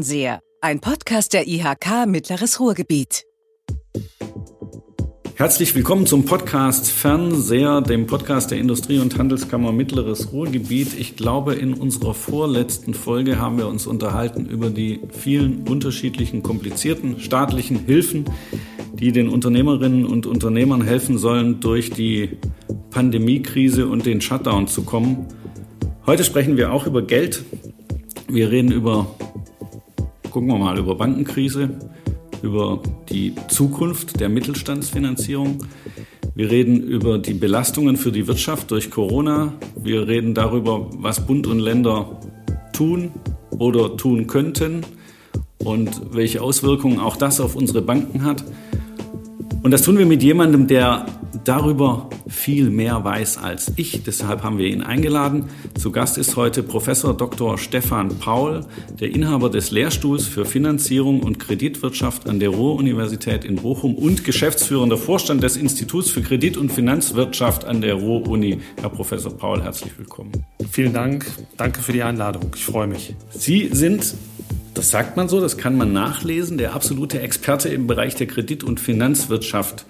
Fernseher, ein Podcast der IHK Mittleres Ruhrgebiet. Herzlich willkommen zum Podcast Fernseher, dem Podcast der Industrie- und Handelskammer Mittleres Ruhrgebiet. Ich glaube, in unserer vorletzten Folge haben wir uns unterhalten über die vielen unterschiedlichen, komplizierten staatlichen Hilfen, die den Unternehmerinnen und Unternehmern helfen sollen, durch die Pandemiekrise und den Shutdown zu kommen. Heute sprechen wir auch über Geld. Wir reden über gucken wir mal über Bankenkrise, über die Zukunft der Mittelstandsfinanzierung. Wir reden über die Belastungen für die Wirtschaft durch Corona. Wir reden darüber, was Bund und Länder tun oder tun könnten und welche Auswirkungen auch das auf unsere Banken hat. Und das tun wir mit jemandem, der darüber viel mehr weiß als ich. Deshalb haben wir ihn eingeladen. Zu Gast ist heute Professor Dr. Stefan Paul, der Inhaber des Lehrstuhls für Finanzierung und Kreditwirtschaft an der Ruhr-Universität in Bochum und geschäftsführender Vorstand des Instituts für Kredit- und Finanzwirtschaft an der Ruhr-Uni. Herr Professor Paul, herzlich willkommen. Vielen Dank. Danke für die Einladung. Ich freue mich. Sie sind das sagt man so, das kann man nachlesen, der absolute Experte im Bereich der Kredit- und Finanzwirtschaft.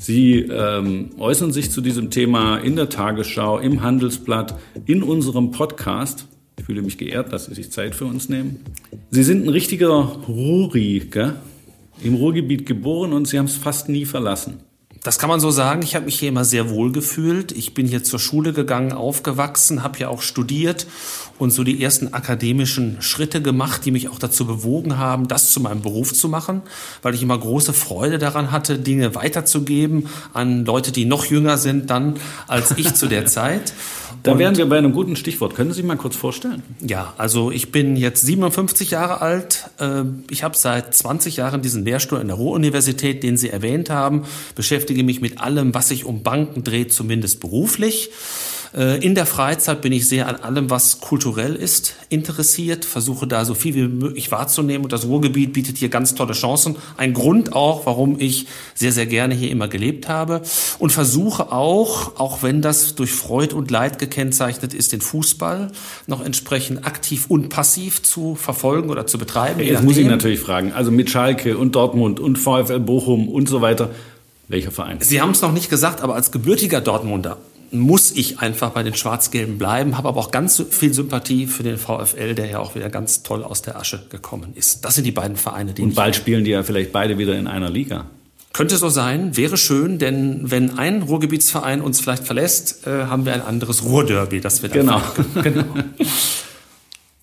Sie ähm, äußern sich zu diesem Thema in der Tagesschau, im Handelsblatt, in unserem Podcast. Ich fühle mich geehrt, dass Sie sich Zeit für uns nehmen. Sie sind ein richtiger Ruri, gell? im Ruhrgebiet geboren und Sie haben es fast nie verlassen. Das kann man so sagen. Ich habe mich hier immer sehr wohl gefühlt. Ich bin hier zur Schule gegangen, aufgewachsen, habe ja auch studiert und so die ersten akademischen Schritte gemacht, die mich auch dazu bewogen haben, das zu meinem Beruf zu machen, weil ich immer große Freude daran hatte, Dinge weiterzugeben an Leute, die noch jünger sind dann als ich zu der Zeit. Da wären wir bei einem guten Stichwort. Können Sie sich mal kurz vorstellen? Ja, also ich bin jetzt 57 Jahre alt. Ähm, ich habe seit 20 Jahren diesen Lehrstuhl an der Ruhr-Universität, den Sie erwähnt haben, beschäftige mich mit allem, was sich um Banken dreht, zumindest beruflich. Äh, in der Freizeit bin ich sehr an allem, was kulturell ist, interessiert, versuche da so viel wie möglich wahrzunehmen und das Ruhrgebiet bietet hier ganz tolle Chancen. Ein Grund auch, warum ich sehr, sehr gerne hier immer gelebt habe und versuche auch, auch wenn das durch Freud und Leid gekennzeichnet ist, den Fußball noch entsprechend aktiv und passiv zu verfolgen oder zu betreiben. Jetzt muss ich natürlich fragen, also mit Schalke und Dortmund und VfL Bochum und so weiter, welcher Verein? Sie haben es noch nicht gesagt, aber als gebürtiger Dortmunder muss ich einfach bei den Schwarz-Gelben bleiben, habe aber auch ganz viel Sympathie für den VfL, der ja auch wieder ganz toll aus der Asche gekommen ist. Das sind die beiden Vereine, die Und bald spielen die ja vielleicht beide wieder in einer Liga. Könnte so sein, wäre schön, denn wenn ein Ruhrgebietsverein uns vielleicht verlässt, äh, haben wir ein anderes Ruhrderby, das wir dann Genau. genau.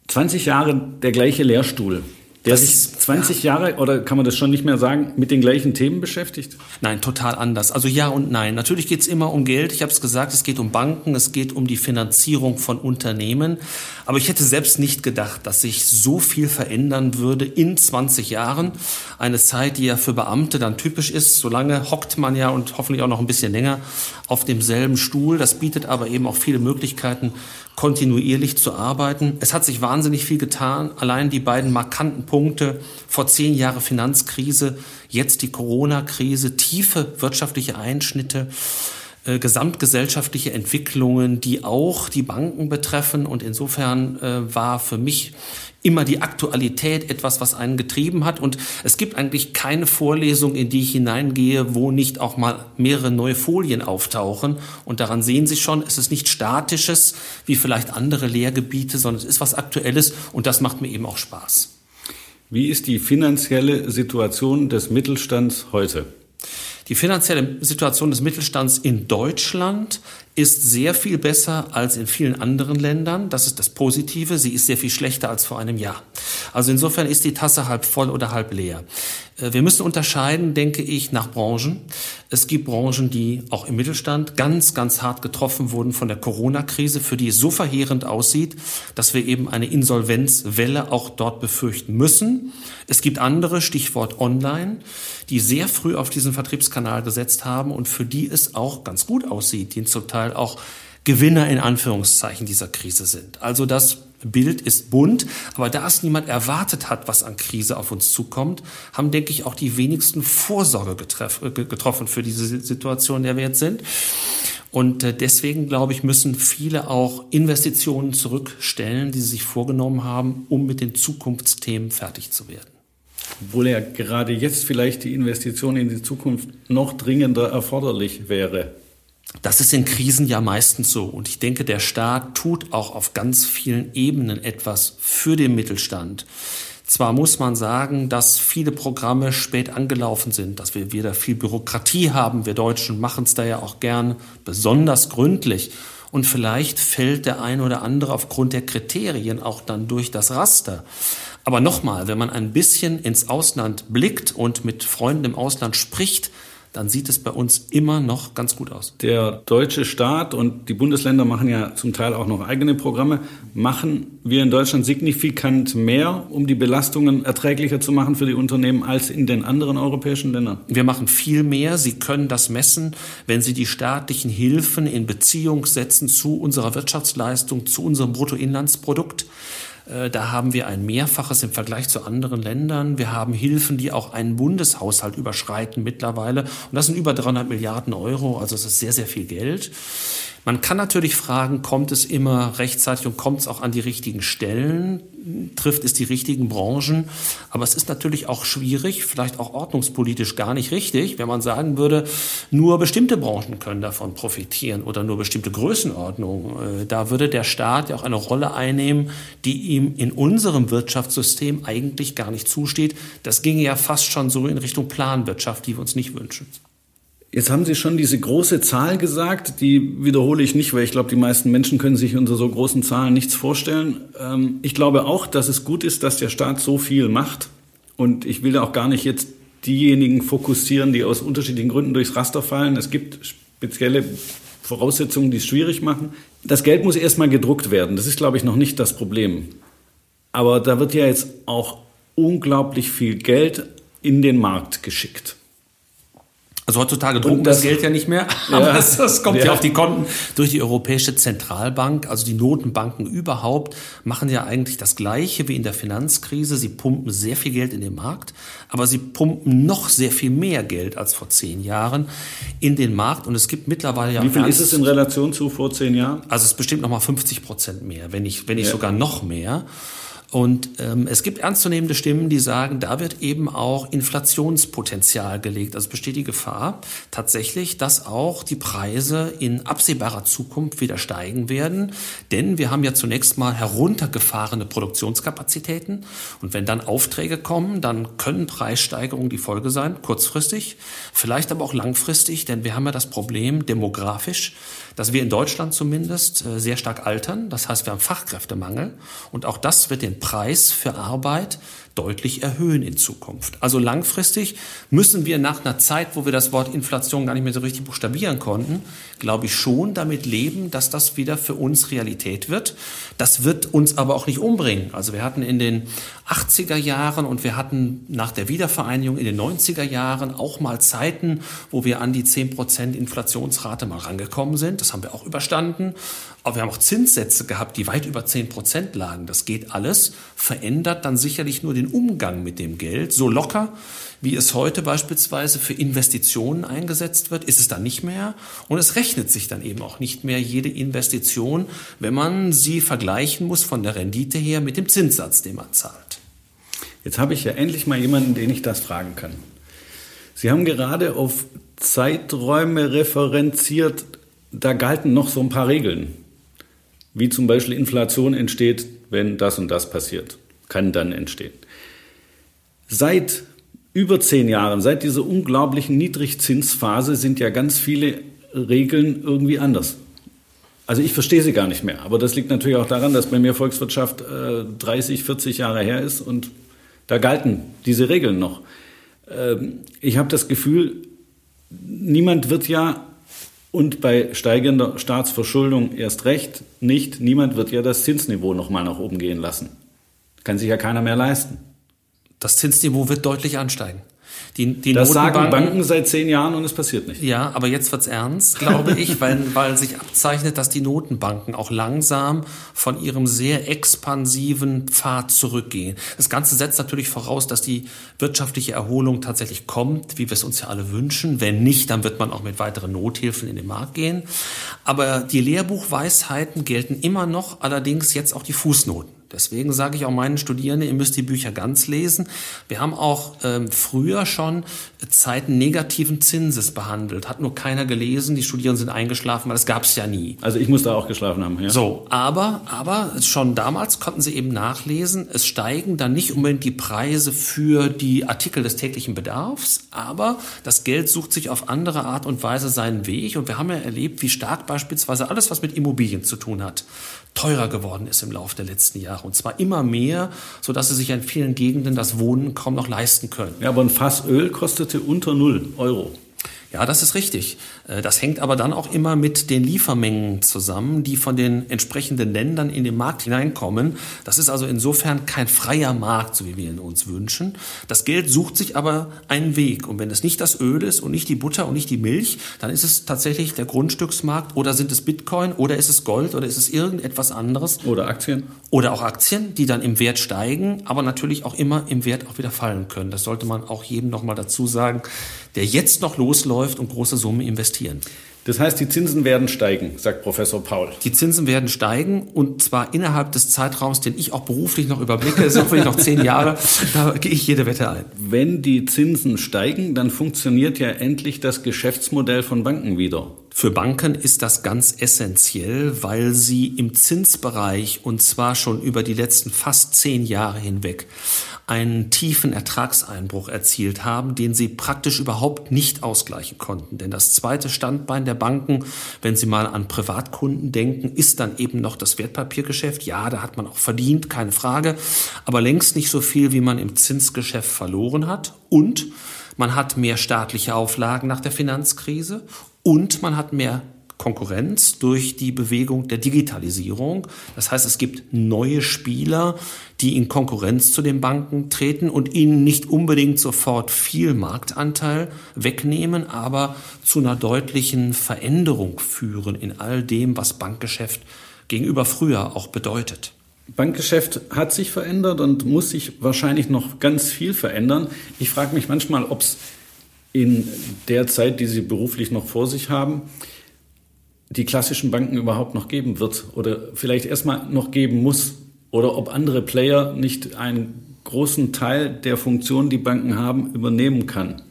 20 Jahre der gleiche Lehrstuhl der das, sich 20 ja. Jahre, oder kann man das schon nicht mehr sagen, mit den gleichen Themen beschäftigt? Nein, total anders. Also ja und nein. Natürlich geht es immer um Geld. Ich habe es gesagt, es geht um Banken, es geht um die Finanzierung von Unternehmen. Aber ich hätte selbst nicht gedacht, dass sich so viel verändern würde in 20 Jahren. Eine Zeit, die ja für Beamte dann typisch ist. Solange hockt man ja und hoffentlich auch noch ein bisschen länger auf demselben Stuhl. Das bietet aber eben auch viele Möglichkeiten kontinuierlich zu arbeiten. Es hat sich wahnsinnig viel getan. Allein die beiden markanten Punkte vor zehn Jahren Finanzkrise, jetzt die Corona-Krise, tiefe wirtschaftliche Einschnitte, äh, gesamtgesellschaftliche Entwicklungen, die auch die Banken betreffen. Und insofern äh, war für mich immer die Aktualität etwas, was einen getrieben hat. Und es gibt eigentlich keine Vorlesung, in die ich hineingehe, wo nicht auch mal mehrere neue Folien auftauchen. Und daran sehen Sie schon, es ist nicht statisches wie vielleicht andere Lehrgebiete, sondern es ist was Aktuelles und das macht mir eben auch Spaß. Wie ist die finanzielle Situation des Mittelstands heute? Die finanzielle Situation des Mittelstands in Deutschland ist sehr viel besser als in vielen anderen Ländern. Das ist das Positive. Sie ist sehr viel schlechter als vor einem Jahr. Also insofern ist die Tasse halb voll oder halb leer. Äh, wir müssen unterscheiden, denke ich, nach Branchen. Es gibt Branchen, die auch im Mittelstand ganz, ganz hart getroffen wurden von der Corona-Krise, für die es so verheerend aussieht, dass wir eben eine Insolvenzwelle auch dort befürchten müssen. Es gibt andere, Stichwort Online, die sehr früh auf diesen Vertriebskanal gesetzt haben und für die es auch ganz gut aussieht, die zum Teil Teil auch Gewinner in Anführungszeichen dieser Krise sind. Also das Bild ist bunt, aber da es niemand erwartet hat, was an Krise auf uns zukommt, haben, denke ich, auch die wenigsten Vorsorge getroffen für diese Situation, der wir jetzt sind. Und äh, deswegen, glaube ich, müssen viele auch Investitionen zurückstellen, die sie sich vorgenommen haben, um mit den Zukunftsthemen fertig zu werden. Obwohl ja gerade jetzt vielleicht die Investition in die Zukunft noch dringender erforderlich wäre. Das ist in Krisen ja meistens so. Und ich denke, der Staat tut auch auf ganz vielen Ebenen etwas für den Mittelstand. Zwar muss man sagen, dass viele Programme spät angelaufen sind, dass wir wieder viel Bürokratie haben. Wir Deutschen machen es da ja auch gern besonders gründlich. Und vielleicht fällt der ein oder andere aufgrund der Kriterien auch dann durch das Raster. Aber nochmal, wenn man ein bisschen ins Ausland blickt und mit Freunden im Ausland spricht, dann sieht es bei uns immer noch ganz gut aus. Der deutsche Staat und die Bundesländer machen ja zum Teil auch noch eigene Programme. Machen wir in Deutschland signifikant mehr, um die Belastungen erträglicher zu machen für die Unternehmen als in den anderen europäischen Ländern? Wir machen viel mehr. Sie können das messen, wenn Sie die staatlichen Hilfen in Beziehung setzen zu unserer Wirtschaftsleistung, zu unserem Bruttoinlandsprodukt. Äh, da haben wir ein Mehrfaches im Vergleich zu anderen Ländern. Wir haben Hilfen, die auch einen Bundeshaushalt überschreiten mittlerweile. Und das sind über 300 Milliarden Euro. Also es ist sehr, sehr viel Geld. Man kann natürlich fragen, kommt es immer rechtzeitig und kommt es auch an die richtigen Stellen? Trifft es die richtigen Branchen? Aber es ist natürlich auch schwierig, vielleicht auch ordnungspolitisch gar nicht richtig, wenn man sagen würde, nur bestimmte Branchen können davon profitieren oder nur bestimmte Größenordnungen. Äh, da würde der Staat ja auch eine Rolle einnehmen, die ihm in unserem Wirtschaftssystem eigentlich gar nicht zusteht. Das ginge ja fast schon so in Richtung Planwirtschaft, die wir uns nicht wünschen. Jetzt haben Sie schon diese große Zahl gesagt, die wiederhole ich nicht, weil ich glaube, die meisten Menschen können sich unter so großen Zahlen nichts vorstellen. Ähm, ich glaube auch, dass es gut ist, dass der Staat so viel macht. Und ich will auch gar nicht jetzt diejenigen fokussieren, die aus unterschiedlichen Gründen durchs Raster fallen. Es gibt spezielle Voraussetzungen, die es schwierig machen. Das Geld muss erstmal gedruckt werden. Das ist, glaube ich, noch nicht das Problem. Aber da wird ja jetzt auch unglaublich viel Geld in den Markt geschickt. Also heutzutage drucken das, das, Geld ja nicht mehr, aber ja, das, das, kommt ja. ja. auf die Konten durch die Europäische Zentralbank. Also die Notenbanken überhaupt machen ja eigentlich das Gleiche wie in der Finanzkrise. Sie pumpen sehr viel Geld in den Markt, aber sie pumpen noch sehr viel mehr Geld als vor zehn Jahren in den Markt. Und es gibt mittlerweile ja... Wie viel ist es in Relation zu vor zehn Jahren? Also es bestimmt noch mal 50 Prozent mehr, wenn nicht, wenn nicht ja. sogar noch mehr. Und ähm, es gibt ernstzunehmende Stimmen, die sagen, da wird eben auch Inflationspotenzial gelegt. Also besteht die Gefahr tatsächlich, dass auch die Preise in absehbarer Zukunft wieder steigen werden. Denn wir haben ja zunächst mal heruntergefahrene Produktionskapazitäten. Und wenn dann Aufträge kommen, dann können Preissteigerungen die Folge sein, kurzfristig, vielleicht aber auch langfristig, denn wir haben ja das Problem demografisch, dass wir in Deutschland zumindest äh, sehr stark altern. Das heißt, wir haben Fachkräftemangel und auch das wird den Preis für Arbeit deutlich erhöhen in Zukunft. Also langfristig müssen wir nach einer Zeit, wo wir das Wort Inflation gar nicht mehr so richtig buchstabieren konnten, glaube ich schon damit leben, dass das wieder für uns Realität wird. Das wird uns aber auch nicht umbringen. Also wir hatten in den 80er Jahren und wir hatten nach der Wiedervereinigung in den 90er Jahren auch mal Zeiten, wo wir an die 10% Inflationsrate mal rangekommen sind. Das haben wir auch überstanden. Aber wir haben auch Zinssätze gehabt, die weit über 10 Prozent lagen. Das geht alles, verändert dann sicherlich nur den Umgang mit dem Geld. So locker, wie es heute beispielsweise für Investitionen eingesetzt wird, ist es dann nicht mehr. Und es rechnet sich dann eben auch nicht mehr jede Investition, wenn man sie vergleichen muss von der Rendite her mit dem Zinssatz, den man zahlt. Jetzt habe ich ja endlich mal jemanden, den ich das fragen kann. Sie haben gerade auf Zeiträume referenziert, da galten noch so ein paar Regeln wie zum Beispiel Inflation entsteht, wenn das und das passiert, kann dann entstehen. Seit über zehn Jahren, seit dieser unglaublichen Niedrigzinsphase sind ja ganz viele Regeln irgendwie anders. Also ich verstehe sie gar nicht mehr. Aber das liegt natürlich auch daran, dass bei mir Volkswirtschaft äh, 30, 40 Jahre her ist und da galten diese Regeln noch. Ähm, ich habe das Gefühl, niemand wird ja und bei steigender Staatsverschuldung erst recht nicht. Niemand wird ja das Zinsniveau nochmal nach oben gehen lassen. Kann sich ja keiner mehr leisten. Das Zinsniveau wird deutlich ansteigen. Die, die das sagen Banken seit zehn Jahren und es passiert nicht. Ja, aber jetzt wird's ernst, glaube ich, weil, weil sich abzeichnet, dass die Notenbanken auch langsam von ihrem sehr expansiven Pfad zurückgehen. Das Ganze setzt natürlich voraus, dass die wirtschaftliche Erholung tatsächlich kommt, wie wir es uns ja alle wünschen. Wenn nicht, dann wird man auch mit weiteren Nothilfen in den Markt gehen. Aber die Lehrbuchweisheiten gelten immer noch, allerdings jetzt auch die Fußnoten. Deswegen sage ich auch meinen Studierenden, ihr müsst die Bücher ganz lesen. Wir haben auch ähm, früher schon Zeiten negativen Zinses behandelt. Hat nur keiner gelesen. Die Studierenden sind eingeschlafen, weil das gab es ja nie. Also ich muss da auch geschlafen haben. Ja. So, aber, aber schon damals konnten sie eben nachlesen, es steigen dann nicht unbedingt die Preise für die Artikel des täglichen Bedarfs, aber das Geld sucht sich auf andere Art und Weise seinen Weg. Und wir haben ja erlebt, wie stark beispielsweise alles, was mit Immobilien zu tun hat, teurer geworden ist im Laufe der letzten Jahre. Und zwar immer mehr, sodass sie sich in vielen Gegenden das Wohnen kaum noch leisten können. Ja, aber ein Fass Öl kostete unter 0 Euro. Ja, das ist richtig. Äh, das hängt aber dann auch immer mit den Liefermengen zusammen, die von den entsprechenden Ländern in den Markt hineinkommen. Das ist also insofern kein freier Markt, so wie wir ihn uns wünschen. Das Geld sucht sich aber einen Weg. Und wenn es nicht das Öl ist und nicht die Butter und nicht die Milch, dann ist es tatsächlich der Grundstücksmarkt oder sind es Bitcoin oder ist es Gold oder ist es irgendetwas anderes. Oder Aktien. Oder auch Aktien, die dann im Wert steigen, aber natürlich auch immer im Wert auch wieder fallen können. Das sollte man auch jedem nochmal dazu sagen, der jetzt noch losläuft läuft und große Summen investieren. Das heißt, die Zinsen werden steigen, sagt Professor Paul. Die Zinsen werden steigen und zwar innerhalb des Zeitraums, den ich auch beruflich noch überblicke, das sind noch zehn Jahre, da gehe ich jede Wette ein. Wenn die Zinsen steigen, dann funktioniert ja endlich das Geschäftsmodell von Banken wieder. Für Banken ist das ganz essentiell, weil sie im Zinsbereich und zwar schon über die letzten fast zehn Jahre hinweg einen tiefen Ertragseinbruch erzielt haben, den sie praktisch überhaupt nicht ausgleichen konnten. Denn das zweite Standbein der Banken, wenn Sie mal an Privatkunden denken, ist dann eben noch das Wertpapiergeschäft. Ja, da hat man auch verdient, keine Frage, aber längst nicht so viel, wie man im Zinsgeschäft verloren hat. Und man hat mehr staatliche Auflagen nach der Finanzkrise und man hat mehr Konkurrenz durch die Bewegung der Digitalisierung. Das heißt, es gibt neue Spieler, die in Konkurrenz zu den Banken treten und ihnen nicht unbedingt sofort viel Marktanteil wegnehmen, aber zu einer deutlichen Veränderung führen in all dem, was Bankgeschäft gegenüber früher auch bedeutet. Bankgeschäft hat sich verändert und muss sich wahrscheinlich noch ganz viel verändern. Ich frage mich manchmal, ob es in der Zeit, die Sie beruflich noch vor sich haben, die klassischen Banken überhaupt noch geben wird oder vielleicht erstmal noch geben muss oder ob andere Player nicht einen großen Teil der Funktionen, die Banken haben, übernehmen kann.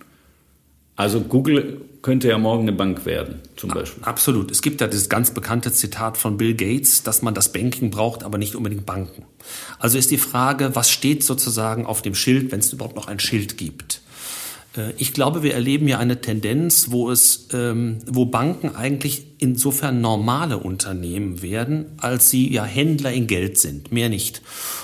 Also Google könnte ja morgen eine Bank werden, zum Beispiel. Absolut. Es gibt ja dieses ganz bekannte Zitat von Bill Gates, dass man das Banking braucht, aber nicht unbedingt Banken. Also ist die Frage, was steht sozusagen auf dem Schild, wenn es überhaupt noch ein Schild gibt? Äh, ich glaube, wir erleben ja eine Tendenz, wo es, ähm, wo Banken eigentlich insofern normale Unternehmen werden, als sie ja Händler in Geld sind, mehr nicht.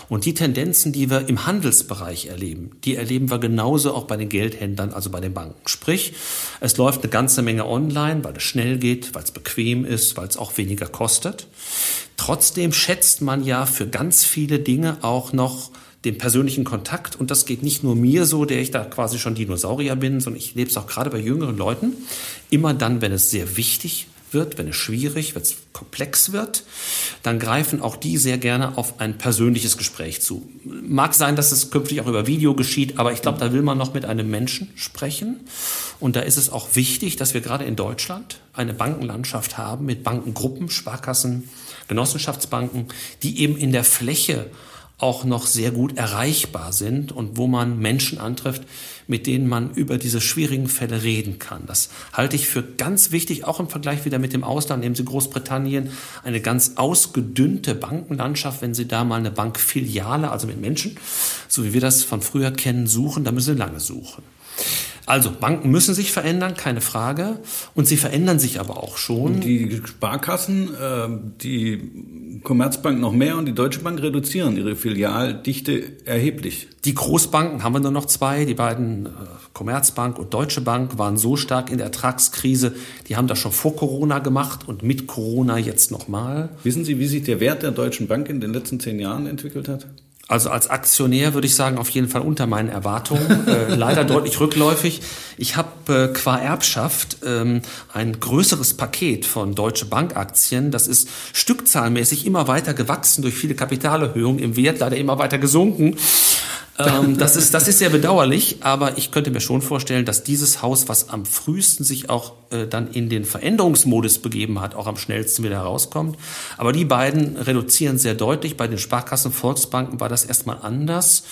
Und die Tendenzen, die wir im Handelsbereich erleben, die erleben wir genauso auch bei den Geldhändlern, also bei den Banken. Sprich, es läuft eine ganze Menge online, weil es schnell geht, weil es bequem ist, weil es auch weniger kostet. Trotzdem schätzt man ja für ganz viele Dinge auch noch den persönlichen Kontakt. Und das geht nicht nur mir so, der ich da quasi schon Dinosaurier bin, sondern ich lebe es auch gerade bei jüngeren Leuten. Immer dann, wenn es sehr wichtig wird, wenn es schwierig, wenn es komplex wird, dann greifen auch die sehr gerne auf ein persönliches Gespräch zu. Mag sein, dass es künftig auch über Video geschieht, aber ich glaube, da will man noch mit einem Menschen sprechen. Und da ist es auch wichtig, dass wir gerade in Deutschland eine Bankenlandschaft haben mit Bankengruppen, Sparkassen, Genossenschaftsbanken, die eben in der Fläche auch noch sehr gut erreichbar sind und wo man Menschen antrifft, mit denen man über diese schwierigen Fälle reden kann. Das halte ich für ganz wichtig, auch im Vergleich wieder mit dem Ausland. Nehmen Sie Großbritannien, eine ganz ausgedünnte Bankenlandschaft. Wenn Sie da mal eine Bankfiliale, also mit Menschen, so wie wir das von früher kennen, suchen, dann müssen Sie lange suchen. Also Banken müssen sich verändern, keine Frage. Und sie verändern sich aber auch schon. Die Sparkassen, äh, die Commerzbank noch mehr und die Deutsche Bank reduzieren ihre Filialdichte erheblich. Die Großbanken haben wir nur noch zwei. Die beiden äh, Commerzbank und Deutsche Bank waren so stark in der Ertragskrise. Die haben das schon vor Corona gemacht und mit Corona jetzt nochmal. Wissen Sie, wie sich der Wert der Deutschen Bank in den letzten zehn Jahren entwickelt hat? Also als Aktionär würde ich sagen, auf jeden Fall unter meinen Erwartungen. äh, leider deutlich rückläufig. Ich habe äh, qua Erbschaft ähm, ein größeres Paket von Deutsche Bank Aktien. Das ist stückzahlmäßig immer weiter gewachsen durch viele Kapitalerhöhungen, im Wert leider immer weiter gesunken. Ähm, das, ist, das ist sehr bedauerlich, aber ich könnte mir schon vorstellen, dass dieses Haus, was am frühesten sich auch äh, dann in den Veränderungsmodus begeben hat, auch am schnellsten wieder herauskommt. Aber die beiden reduzieren sehr deutlich. Bei den Sparkassen, Volksbanken war das erstmal anders.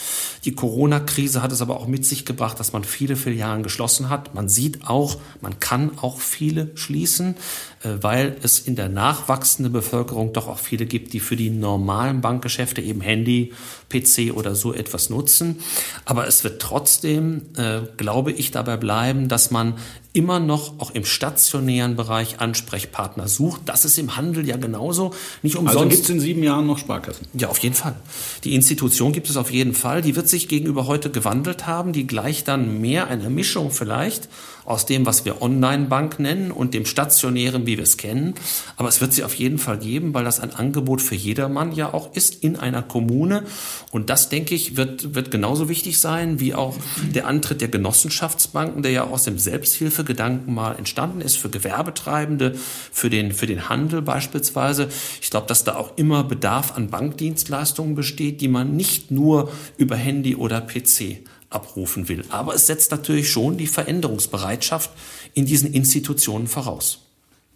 Die Corona-Krise hat es aber auch mit sich gebracht, dass man viele Filialen geschlossen hat. Man sieht auch, man kann auch viele schließen, weil es in der nachwachsenden Bevölkerung doch auch viele gibt, die für die normalen Bankgeschäfte eben Handy, PC oder so etwas nutzen. Aber es wird trotzdem, äh, glaube ich, dabei bleiben, dass man immer noch auch im stationären Bereich Ansprechpartner sucht. Das ist im Handel ja genauso. Nicht also umsonst. Also gibt es in sieben Jahren noch Sparkassen? Ja, auf jeden Fall. Die Institution gibt es auf jeden Fall. Die wird sich gegenüber heute gewandelt haben. Die gleicht dann mehr einer Mischung vielleicht aus dem, was wir Online-Bank nennen und dem stationären, wie wir es kennen. Aber es wird sie auf jeden Fall geben, weil das ein Angebot für jedermann ja auch ist in einer Kommune. Und das, denke ich, wird, wird genauso wichtig sein wie auch der Antritt der Genossenschaftsbanken, der ja aus dem Selbsthilfegedanken mal entstanden ist für Gewerbetreibende, für den, für den Handel beispielsweise. Ich glaube, dass da auch immer Bedarf an Bankdienstleistungen besteht, die man nicht nur über Handy oder PC abrufen will. Aber es setzt natürlich schon die Veränderungsbereitschaft in diesen Institutionen voraus.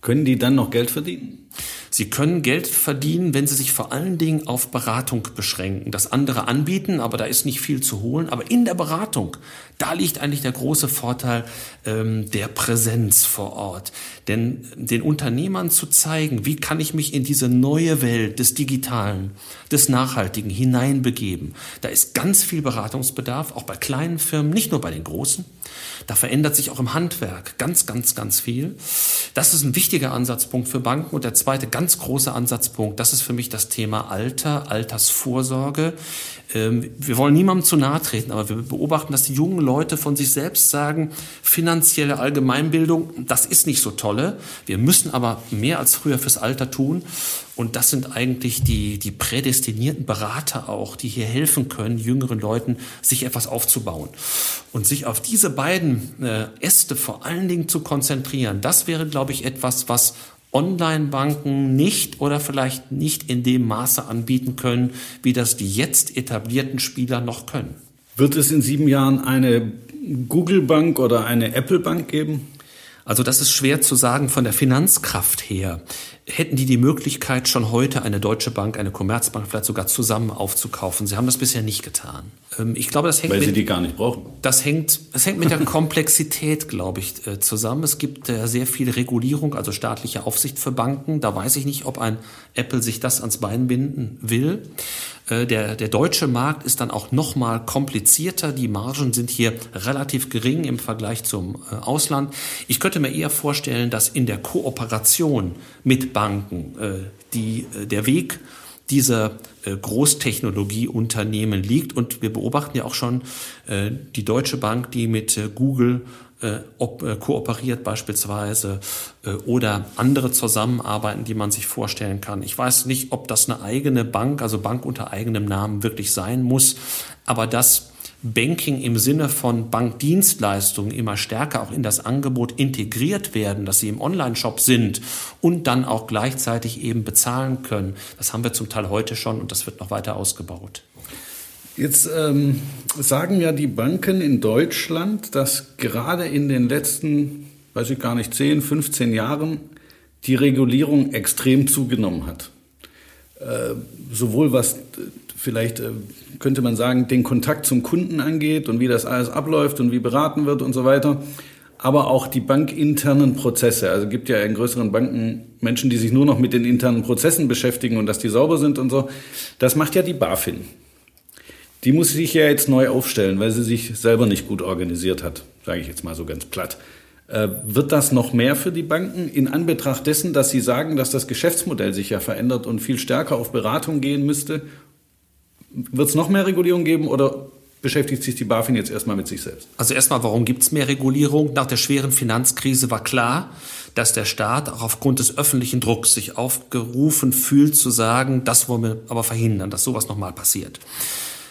Können die dann noch Geld verdienen? Sie können Geld verdienen, wenn Sie sich vor allen Dingen auf Beratung beschränken. Das andere anbieten, aber da ist nicht viel zu holen. Aber in der Beratung, da liegt eigentlich der große Vorteil ähm, der Präsenz vor Ort. Denn den Unternehmern zu zeigen, wie kann ich mich in diese neue Welt des Digitalen, des Nachhaltigen hineinbegeben. Da ist ganz viel Beratungsbedarf, auch bei kleinen Firmen, nicht nur bei den großen. Da verändert sich auch im Handwerk ganz, ganz, ganz viel. Das ist ein wichtiger Ansatzpunkt für Banken. Und der zweite ganz große Ansatzpunkt, das ist für mich das Thema Alter, Altersvorsorge. Ähm, wir wollen niemandem zu nahe treten, aber wir beobachten, dass die jungen Leute von sich selbst sagen, finanzielle Allgemeinbildung, das ist nicht so tolle. Wir müssen aber mehr als früher fürs Alter tun. Und das sind eigentlich die, die prädestinierten Berater auch, die hier helfen können, jüngeren Leuten sich etwas aufzubauen. Und sich auf diese beiden äh, Äste vor allen Dingen zu konzentrieren, das wäre, glaube ich, etwas, was Online-Banken nicht oder vielleicht nicht in dem Maße anbieten können, wie das die jetzt etablierten Spieler noch können. Wird es in sieben Jahren eine Google-Bank oder eine Apple-Bank geben? Also das ist schwer zu sagen von der Finanzkraft her. Hätten die die Möglichkeit, schon heute eine Deutsche Bank, eine Commerzbank vielleicht sogar zusammen aufzukaufen? Sie haben das bisher nicht getan. Ähm, ich glaube, das hängt Weil mit, sie die gar nicht brauchen. Das hängt, das hängt mit der Komplexität, glaube ich, äh, zusammen. Es gibt äh, sehr viel Regulierung, also staatliche Aufsicht für Banken. Da weiß ich nicht, ob ein Apple sich das ans Bein binden will. Äh, der, der deutsche Markt ist dann auch noch mal komplizierter. Die Margen sind hier relativ gering im Vergleich zum Ausland. Ich könnte mir eher vorstellen, dass in der Kooperation mit Banken die, der Weg dieser äh, Großtechnologieunternehmen liegt. Und wir beobachten ja auch schon äh, die Deutsche Bank, die mit äh, Google kooperiert beispielsweise oder andere zusammenarbeiten, die man sich vorstellen kann. Ich weiß nicht, ob das eine eigene Bank, also Bank unter eigenem Namen wirklich sein muss, aber das Banking im Sinne von Bankdienstleistungen immer stärker auch in das Angebot integriert werden, dass sie im Online-Shop sind und dann auch gleichzeitig eben bezahlen können. Das haben wir zum Teil heute schon und das wird noch weiter ausgebaut. Jetzt ähm, sagen ja die Banken in Deutschland, dass gerade in den letzten, weiß ich gar nicht, 10, 15 Jahren die Regulierung extrem zugenommen hat. Äh, sowohl was vielleicht äh, könnte man sagen, den Kontakt zum Kunden angeht und wie das alles abläuft und wie beraten wird und so weiter. Aber auch die bankinternen Prozesse. Also gibt ja in größeren Banken Menschen, die sich nur noch mit den internen Prozessen beschäftigen und dass die sauber sind und so. Das macht ja die BaFin. Die muss sich ja jetzt neu aufstellen, weil sie sich selber nicht gut organisiert hat, sage ich jetzt mal so ganz platt. Äh, wird das noch mehr für die Banken in Anbetracht dessen, dass Sie sagen, dass das Geschäftsmodell sich ja verändert und viel stärker auf Beratung gehen müsste wird es noch mehr Regulierung geben oder beschäftigt sich die BaFin jetzt erstmal mit sich selbst? Also erstmal, warum gibt es mehr Regulierung? Nach der schweren Finanzkrise war klar, dass der Staat auch aufgrund des öffentlichen Drucks sich aufgerufen fühlt zu sagen, das wollen wir aber verhindern, dass sowas nochmal passiert.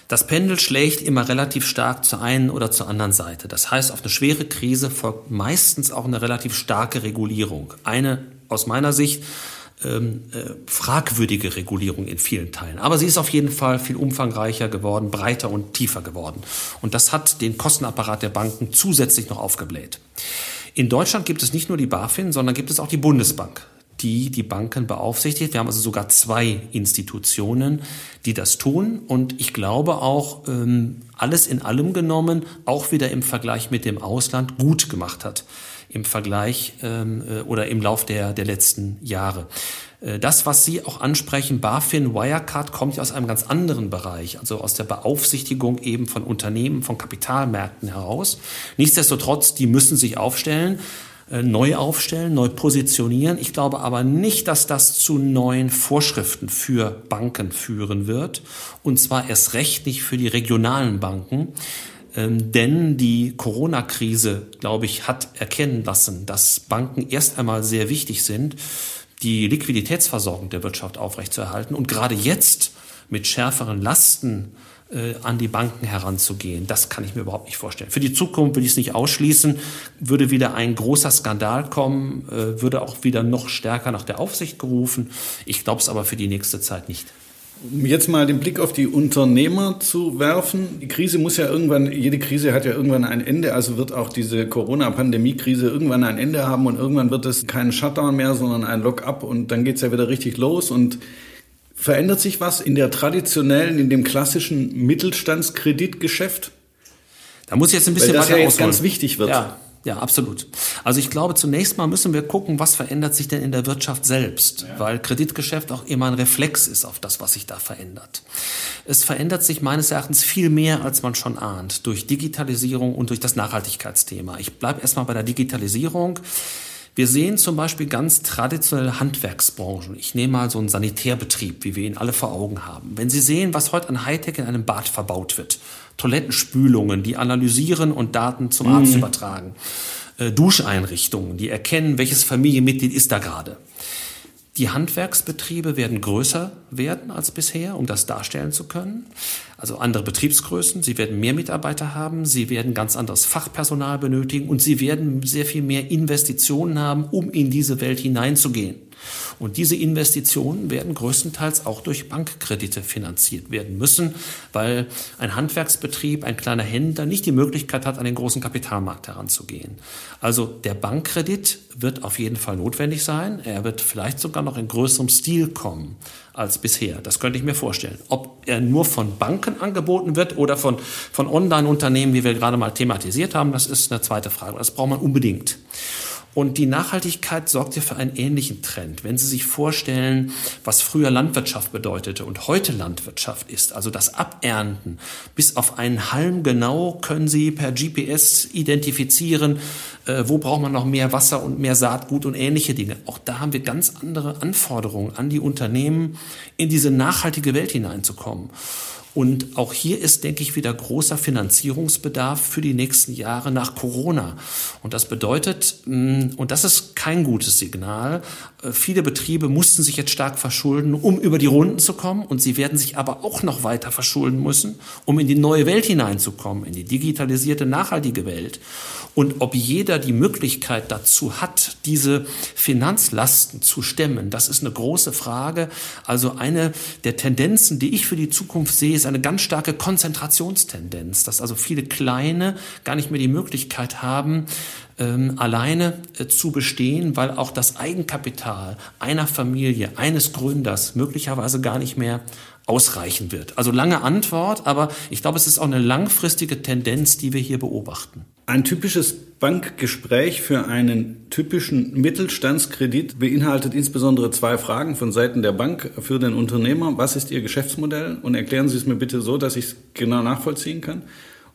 Das Pendel schlägt immer relativ stark zur einen oder zur anderen Seite. Das heißt, auf eine schwere Krise folgt meistens auch eine relativ starke Regulierung. Eine aus meiner Sicht ähm, äh, fragwürdige Regulierung in vielen Teilen. Aber sie ist auf jeden Fall viel umfangreicher geworden, breiter und tiefer geworden. Und das hat den Kostenapparat der Banken zusätzlich noch aufgebläht. In Deutschland gibt es nicht nur die BaFin, sondern gibt es auch die Bundesbank die die Banken beaufsichtigt. Wir haben also sogar zwei Institutionen, die das tun. Und ich glaube auch, ähm, alles in allem genommen, auch wieder im Vergleich mit dem Ausland gut gemacht hat. Im Vergleich ähm, äh, oder im Lauf der, der letzten Jahre. Äh, das, was Sie auch ansprechen, BaFin, Wirecard, kommt ja aus einem ganz anderen Bereich, also aus der Beaufsichtigung eben von Unternehmen, von Kapitalmärkten heraus. Nichtsdestotrotz, die müssen sich aufstellen. Äh, neu aufstellen, neu positionieren. Ich glaube aber nicht, dass das zu neuen Vorschriften für Banken führen wird. Und zwar erst recht nicht für die regionalen Banken. Ähm, denn die Corona-Krise, glaube ich, hat erkennen lassen, dass Banken erst einmal sehr wichtig sind, die Liquiditätsversorgung der Wirtschaft aufrechtzuerhalten. Und gerade jetzt mit schärferen Lasten äh, an die Banken heranzugehen. Das kann ich mir überhaupt nicht vorstellen. Für die Zukunft will ich es nicht ausschließen. Würde wieder ein großer Skandal kommen, äh, würde auch wieder noch stärker nach der Aufsicht gerufen. Ich glaube es aber für die nächste Zeit nicht. Um jetzt mal den Blick auf die Unternehmer zu werfen. Die Krise muss ja irgendwann, jede Krise hat ja irgendwann ein Ende, also wird auch diese Corona-Pandemie-Krise irgendwann ein Ende haben und irgendwann wird es kein Shutdown mehr, sondern ein Lock-up und dann geht es ja wieder richtig los und Verändert sich was in der traditionellen, in dem klassischen Mittelstandskreditgeschäft? Da muss ich jetzt ein bisschen Weil das weiter ja jetzt ausholen. ganz wichtig wird. Ja, ja, absolut. Also ich glaube, zunächst mal müssen wir gucken, was verändert sich denn in der Wirtschaft selbst, ja. weil Kreditgeschäft auch immer ein Reflex ist auf das, was sich da verändert. Es verändert sich meines Erachtens viel mehr, als man schon ahnt, durch Digitalisierung und durch das Nachhaltigkeitsthema. Ich bleibe erstmal bei der Digitalisierung. Wir sehen zum Beispiel ganz traditionelle Handwerksbranchen. Ich nehme mal so einen Sanitärbetrieb, wie wir ihn alle vor Augen haben. Wenn Sie sehen, was heute an Hightech in einem Bad verbaut wird, Toilettenspülungen, die analysieren und Daten zum Arzt mhm. übertragen, äh, Duscheinrichtungen, die erkennen, welches Familienmitglied ist da gerade. Die Handwerksbetriebe werden größer werden als bisher, um das darstellen zu können. Also andere Betriebsgrößen. Sie werden mehr Mitarbeiter haben. Sie werden ganz anderes Fachpersonal benötigen und sie werden sehr viel mehr Investitionen haben, um in diese Welt hineinzugehen. Und diese Investitionen werden größtenteils auch durch Bankkredite finanziert werden müssen, weil ein Handwerksbetrieb, ein kleiner Händler nicht die Möglichkeit hat, an den großen Kapitalmarkt heranzugehen. Also der Bankkredit wird auf jeden Fall notwendig sein. Er wird vielleicht sogar noch in größerem Stil kommen als bisher. Das könnte ich mir vorstellen. Ob er nur von Banken angeboten wird oder von, von Online-Unternehmen, wie wir gerade mal thematisiert haben, das ist eine zweite Frage. Das braucht man unbedingt. Und die Nachhaltigkeit sorgt ja für einen ähnlichen Trend. Wenn Sie sich vorstellen, was früher Landwirtschaft bedeutete und heute Landwirtschaft ist, also das Abernten, bis auf einen Halm genau können Sie per GPS identifizieren, äh, wo braucht man noch mehr Wasser und mehr Saatgut und ähnliche Dinge. Auch da haben wir ganz andere Anforderungen an die Unternehmen, in diese nachhaltige Welt hineinzukommen. Und auch hier ist, denke ich, wieder großer Finanzierungsbedarf für die nächsten Jahre nach Corona. Und das bedeutet, mm, und das ist kein gutes Signal, äh, viele Betriebe mussten sich jetzt stark verschulden, um über die Runden zu kommen. Und sie werden sich aber auch noch weiter verschulden müssen, um in die neue Welt hineinzukommen, in die digitalisierte, nachhaltige Welt. Und ob jeder die Möglichkeit dazu hat, diese Finanzlasten zu stemmen, das ist eine große Frage. Also eine der Tendenzen, die ich für die Zukunft sehe, ist eine ganz starke Konzentrationstendenz, dass also viele Kleine gar nicht mehr die Möglichkeit haben, ähm, alleine äh, zu bestehen, weil auch das Eigenkapital einer Familie, eines Gründers möglicherweise gar nicht mehr ausreichen wird. Also lange Antwort, aber ich glaube, es ist auch eine langfristige Tendenz, die wir hier beobachten. Ein typisches Bankgespräch für einen typischen Mittelstandskredit beinhaltet insbesondere zwei Fragen von Seiten der Bank für den Unternehmer. Was ist Ihr Geschäftsmodell? Und erklären Sie es mir bitte so, dass ich es genau nachvollziehen kann.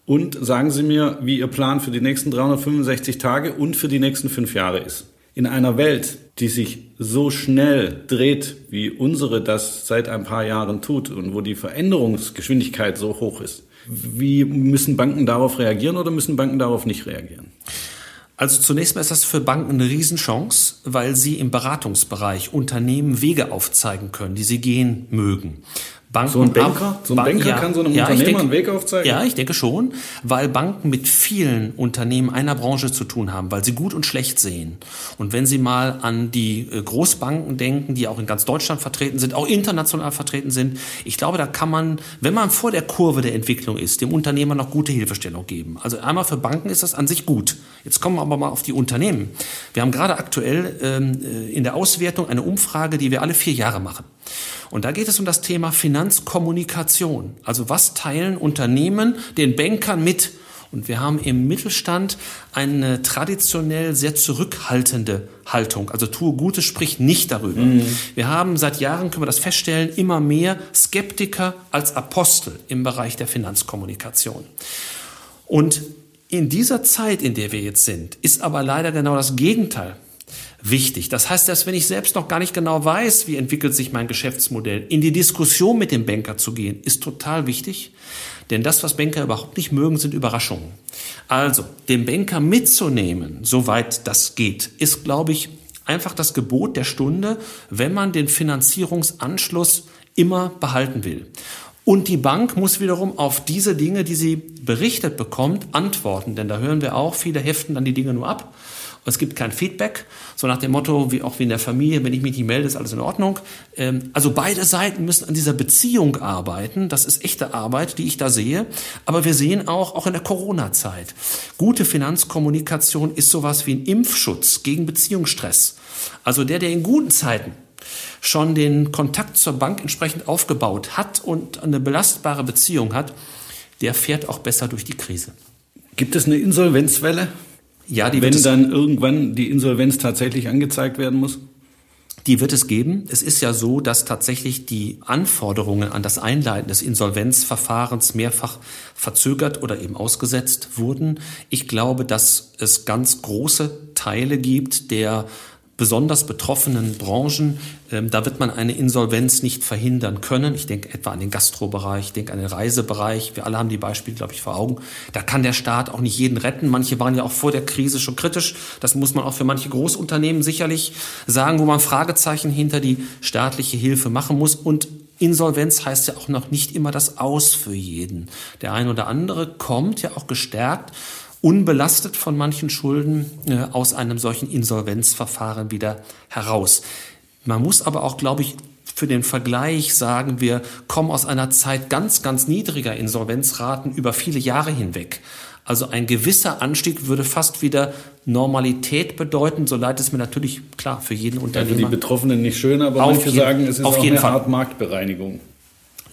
Und sagen Sie mir, wie Ihr Plan für die nächsten 365 Tage und für die nächsten fünf Jahre ist. In einer Welt, die sich so schnell dreht, wie unsere das seit ein paar Jahren tut und wo die Veränderungsgeschwindigkeit so hoch ist, wie müssen Banken darauf reagieren oder müssen Banken darauf nicht reagieren? Also zunächst mal ist das für Banken eine Riesenchance, weil sie im Beratungsbereich Unternehmen Wege aufzeigen können, die sie gehen mögen. Banken so ein Banker, ab, so ein Banker ja, kann so einem ja, Unternehmer denke, einen Weg aufzeigen? Ja, ich denke schon, weil Banken mit vielen Unternehmen einer Branche zu tun haben, weil sie gut und schlecht sehen. Und wenn Sie mal an die äh, Großbanken denken, die auch in ganz Deutschland vertreten sind, auch international vertreten sind, ich glaube, da kann man, wenn man vor der Kurve der Entwicklung ist, dem Unternehmer noch gute Hilfestellung geben. Also einmal für Banken ist das an sich gut. Jetzt kommen wir aber mal auf die Unternehmen. Wir haben gerade aktuell ähm, äh, in der Auswertung eine Umfrage, die wir alle vier Jahre machen. Und da geht es um das Thema Finanzkommunikation. Also was teilen Unternehmen den Bankern mit? Und wir haben im Mittelstand eine traditionell sehr zurückhaltende Haltung. Also tue Gutes, sprich nicht darüber. Mhm. Wir haben seit Jahren, können wir das feststellen, immer mehr Skeptiker als Apostel im Bereich der Finanzkommunikation. Und in dieser Zeit, in der wir jetzt sind, ist aber leider genau das Gegenteil wichtig. Das heißt, dass wenn ich selbst noch gar nicht genau weiß, wie entwickelt sich mein Geschäftsmodell, in die Diskussion mit dem Banker zu gehen, ist total wichtig. Denn das, was Banker überhaupt nicht mögen, sind Überraschungen. Also, den Banker mitzunehmen, soweit das geht, ist, glaube ich, einfach das Gebot der Stunde, wenn man den Finanzierungsanschluss immer behalten will. Und die Bank muss wiederum auf diese Dinge, die sie berichtet bekommt, antworten. Denn da hören wir auch, viele heften dann die Dinge nur ab es gibt kein Feedback, so nach dem Motto, wie auch wie in der Familie, wenn ich mich nicht melde, ist alles in Ordnung. Ähm, also beide Seiten müssen an dieser Beziehung arbeiten. Das ist echte Arbeit, die ich da sehe. Aber wir sehen auch, auch in der Corona-Zeit, gute Finanzkommunikation ist sowas wie ein Impfschutz gegen Beziehungsstress. Also der, der in guten Zeiten schon den Kontakt zur Bank entsprechend aufgebaut hat und eine belastbare Beziehung hat, der fährt auch besser durch die Krise. Gibt es eine Insolvenzwelle? Ja, die Wenn dann irgendwann die Insolvenz tatsächlich angezeigt werden muss? Die wird es geben. Es ist ja so, dass tatsächlich die Anforderungen an das Einleiten des Insolvenzverfahrens mehrfach verzögert oder eben ausgesetzt wurden. Ich glaube, dass es ganz große Teile gibt der besonders betroffenen Branchen, ähm, da wird man eine Insolvenz nicht verhindern können. Ich denke etwa an den Gastrobereich, ich denke an den Reisebereich. Wir alle haben die Beispiele, glaube ich, vor Augen. Da kann der Staat auch nicht jeden retten. Manche waren ja auch vor der Krise schon kritisch. Das muss man auch für manche Großunternehmen sicherlich sagen, wo man Fragezeichen hinter die staatliche Hilfe machen muss. Und Insolvenz heißt ja auch noch nicht immer das Aus für jeden. Der ein oder andere kommt ja auch gestärkt unbelastet von manchen Schulden äh, aus einem solchen Insolvenzverfahren wieder heraus. Man muss aber auch, glaube ich, für den Vergleich sagen, wir kommen aus einer Zeit ganz, ganz niedriger Insolvenzraten über viele Jahre hinweg. Also ein gewisser Anstieg würde fast wieder Normalität bedeuten, so leid es mir natürlich klar für jeden Unternehmer. Für die Betroffenen nicht schön, aber auf manche jeden, sagen, es ist auf auch jeden eine Fall. Art Marktbereinigung.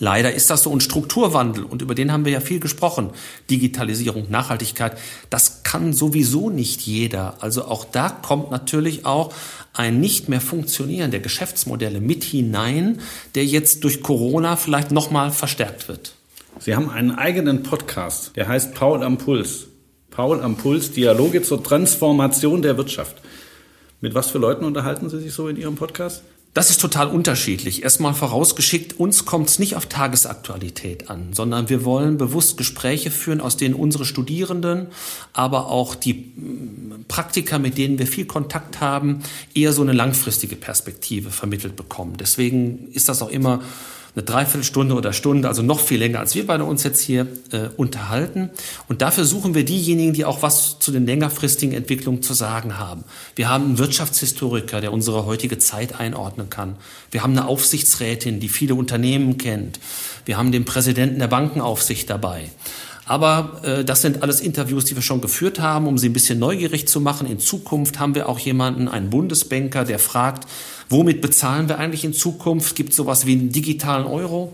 Leider ist das so ein Strukturwandel und über den haben wir ja viel gesprochen. Digitalisierung, Nachhaltigkeit, das kann sowieso nicht jeder. Also auch da kommt natürlich auch ein nicht mehr funktionieren der Geschäftsmodelle mit hinein, der jetzt durch Corona vielleicht nochmal verstärkt wird. Sie haben einen eigenen Podcast, der heißt Paul am Puls. Paul am Puls, Dialoge zur Transformation der Wirtschaft. Mit was für Leuten unterhalten Sie sich so in Ihrem Podcast? Das ist total unterschiedlich. Erstmal vorausgeschickt, uns kommt es nicht auf Tagesaktualität an, sondern wir wollen bewusst Gespräche führen, aus denen unsere Studierenden, aber auch die Praktiker, mit denen wir viel Kontakt haben, eher so eine langfristige Perspektive vermittelt bekommen. Deswegen ist das auch immer eine Dreiviertelstunde oder Stunde, also noch viel länger, als wir beide uns jetzt hier äh, unterhalten. Und dafür suchen wir diejenigen, die auch was zu den längerfristigen Entwicklungen zu sagen haben. Wir haben einen Wirtschaftshistoriker, der unsere heutige Zeit einordnen kann. Wir haben eine Aufsichtsrätin, die viele Unternehmen kennt. Wir haben den Präsidenten der Bankenaufsicht dabei. Aber äh, das sind alles Interviews, die wir schon geführt haben, um sie ein bisschen neugierig zu machen. In Zukunft haben wir auch jemanden, einen Bundesbanker, der fragt, womit bezahlen wir eigentlich in Zukunft? Gibt es sowas wie einen digitalen Euro?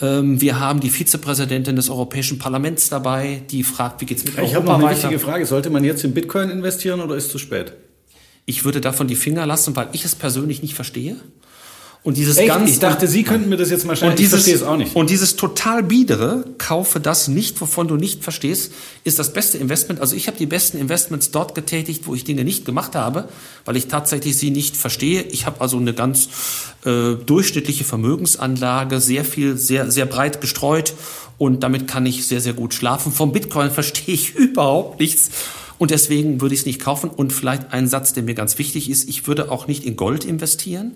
Ähm, wir haben die Vizepräsidentin des Europäischen Parlaments dabei, die fragt, wie geht's mit ich Europa Ich habe noch eine weiter? wichtige Frage. Sollte man jetzt in Bitcoin investieren oder ist es zu spät? Ich würde davon die Finger lassen, weil ich es persönlich nicht verstehe. Und dieses Echt? ganz ich dachte, Sie könnten mir das jetzt mal schreiben. und dieses, ich verstehe es auch nicht. Und dieses total biedere, kaufe das nicht, wovon du nicht verstehst, ist das beste Investment. Also ich habe die besten Investments dort getätigt, wo ich Dinge nicht gemacht habe, weil ich tatsächlich sie nicht verstehe. Ich habe also eine ganz äh, durchschnittliche Vermögensanlage, sehr viel, sehr, sehr breit gestreut und damit kann ich sehr, sehr gut schlafen. Vom Bitcoin verstehe ich überhaupt nichts. Und deswegen würde ich es nicht kaufen. Und vielleicht ein Satz, der mir ganz wichtig ist, ich würde auch nicht in Gold investieren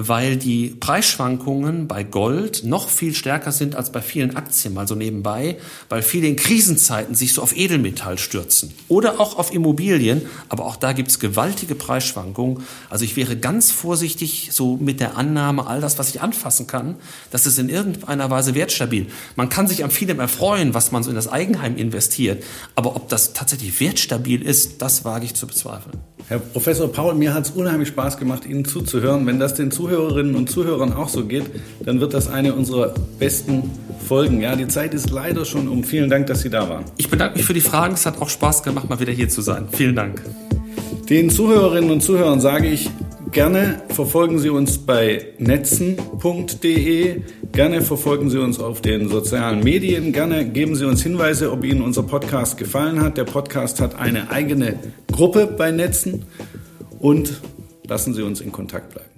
weil die Preisschwankungen bei Gold noch viel stärker sind als bei vielen Aktien, mal so nebenbei, weil viele in Krisenzeiten sich so auf Edelmetall stürzen oder auch auf Immobilien, aber auch da gibt es gewaltige Preisschwankungen. Also ich wäre ganz vorsichtig so mit der Annahme, all das, was ich anfassen kann, das ist in irgendeiner Weise wertstabil. Man kann sich an vielem erfreuen, was man so in das Eigenheim investiert, aber ob das tatsächlich wertstabil ist, das wage ich zu bezweifeln. Herr Professor Paul, mir hat es unheimlich Spaß gemacht, Ihnen zuzuhören. Wenn das den Zuhörerinnen und Zuhörern auch so geht, dann wird das eine unserer besten Folgen. Ja, die Zeit ist leider schon um. Vielen Dank, dass Sie da waren. Ich bedanke mich für die Fragen. Es hat auch Spaß gemacht, mal wieder hier zu sein. Vielen Dank. Den Zuhörerinnen und Zuhörern sage ich, Gerne verfolgen Sie uns bei netzen.de, gerne verfolgen Sie uns auf den sozialen Medien, gerne geben Sie uns Hinweise, ob Ihnen unser Podcast gefallen hat. Der Podcast hat eine eigene Gruppe bei Netzen und lassen Sie uns in Kontakt bleiben.